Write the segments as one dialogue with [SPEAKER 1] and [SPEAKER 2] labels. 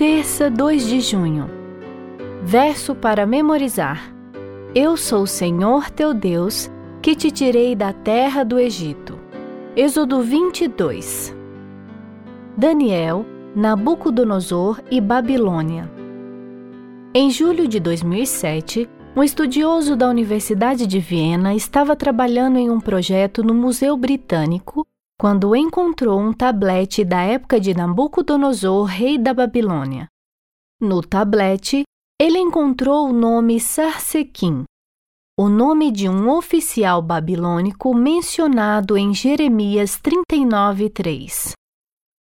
[SPEAKER 1] Terça, 2 de junho. Verso para memorizar. Eu sou o Senhor teu Deus, que te tirei da terra do Egito. Êxodo 22. Daniel, Nabucodonosor e Babilônia. Em julho de 2007, um estudioso da Universidade de Viena estava trabalhando em um projeto no Museu Britânico quando encontrou um tablete da época de Nabucodonosor, rei da Babilônia. No tablete, ele encontrou o nome Sarsequim, o nome de um oficial babilônico mencionado em Jeremias 39:3.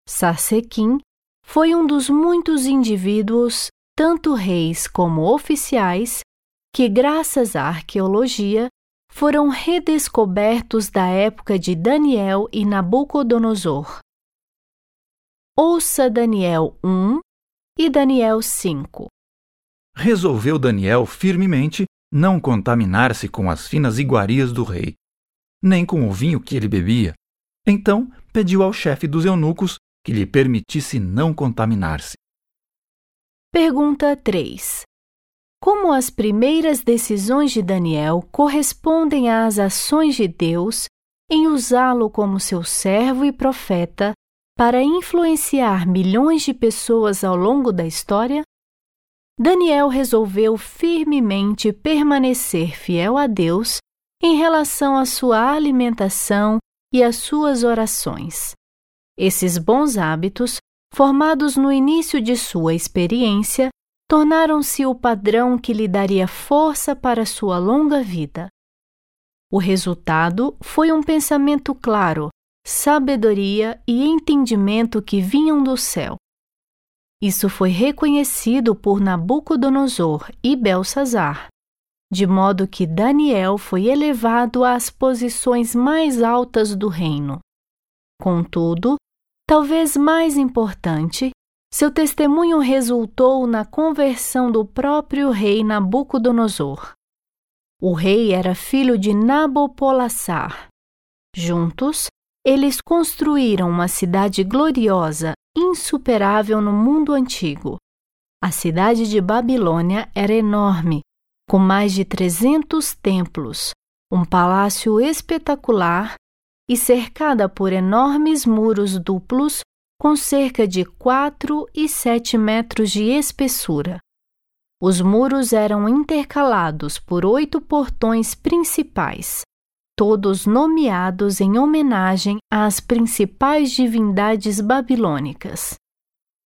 [SPEAKER 1] Sarsequim foi um dos muitos indivíduos, tanto reis como oficiais, que, graças à arqueologia, foram redescobertos da época de Daniel e Nabucodonosor. Ouça Daniel 1 e Daniel 5.
[SPEAKER 2] Resolveu Daniel firmemente não contaminar-se com as finas iguarias do rei, nem com o vinho que ele bebia. Então pediu ao chefe dos eunucos que lhe permitisse não contaminar-se.
[SPEAKER 1] Pergunta 3 como as primeiras decisões de Daniel correspondem às ações de Deus em usá-lo como seu servo e profeta para influenciar milhões de pessoas ao longo da história? Daniel resolveu firmemente permanecer fiel a Deus em relação à sua alimentação e às suas orações. Esses bons hábitos, formados no início de sua experiência, tornaram-se o padrão que lhe daria força para sua longa vida. O resultado foi um pensamento claro, sabedoria e entendimento que vinham do céu. Isso foi reconhecido por Nabucodonosor e Belsazar, de modo que Daniel foi elevado às posições mais altas do reino. Contudo, talvez mais importante, seu testemunho resultou na conversão do próprio rei Nabucodonosor. O rei era filho de Nabopolassar. Juntos, eles construíram uma cidade gloriosa, insuperável no mundo antigo. A cidade de Babilônia era enorme, com mais de 300 templos, um palácio espetacular e cercada por enormes muros duplos com cerca de 4 e 7 metros de espessura. Os muros eram intercalados por oito portões principais, todos nomeados em homenagem às principais divindades babilônicas.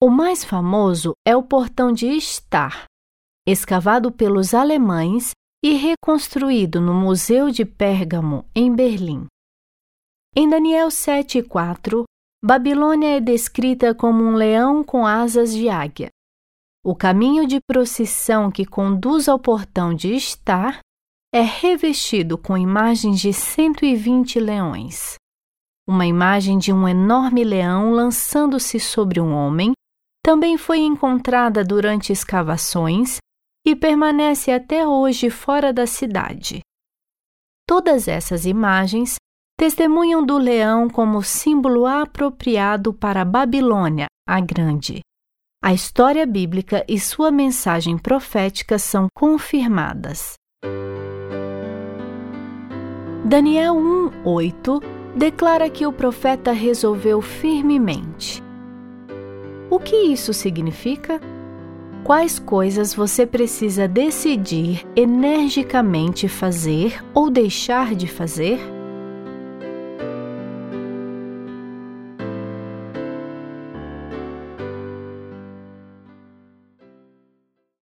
[SPEAKER 1] O mais famoso é o portão de Istar, escavado pelos alemães e reconstruído no Museu de Pérgamo, em Berlim. Em Daniel 7,4, Babilônia é descrita como um leão com asas de águia. O caminho de procissão que conduz ao portão de Estar é revestido com imagens de 120 leões. Uma imagem de um enorme leão lançando-se sobre um homem também foi encontrada durante escavações e permanece até hoje fora da cidade. Todas essas imagens testemunham do leão como símbolo apropriado para a Babilônia, a Grande. A história bíblica e sua mensagem profética são confirmadas. Daniel 1:8 declara que o profeta resolveu firmemente. O que isso significa? Quais coisas você precisa decidir energicamente fazer ou deixar de fazer?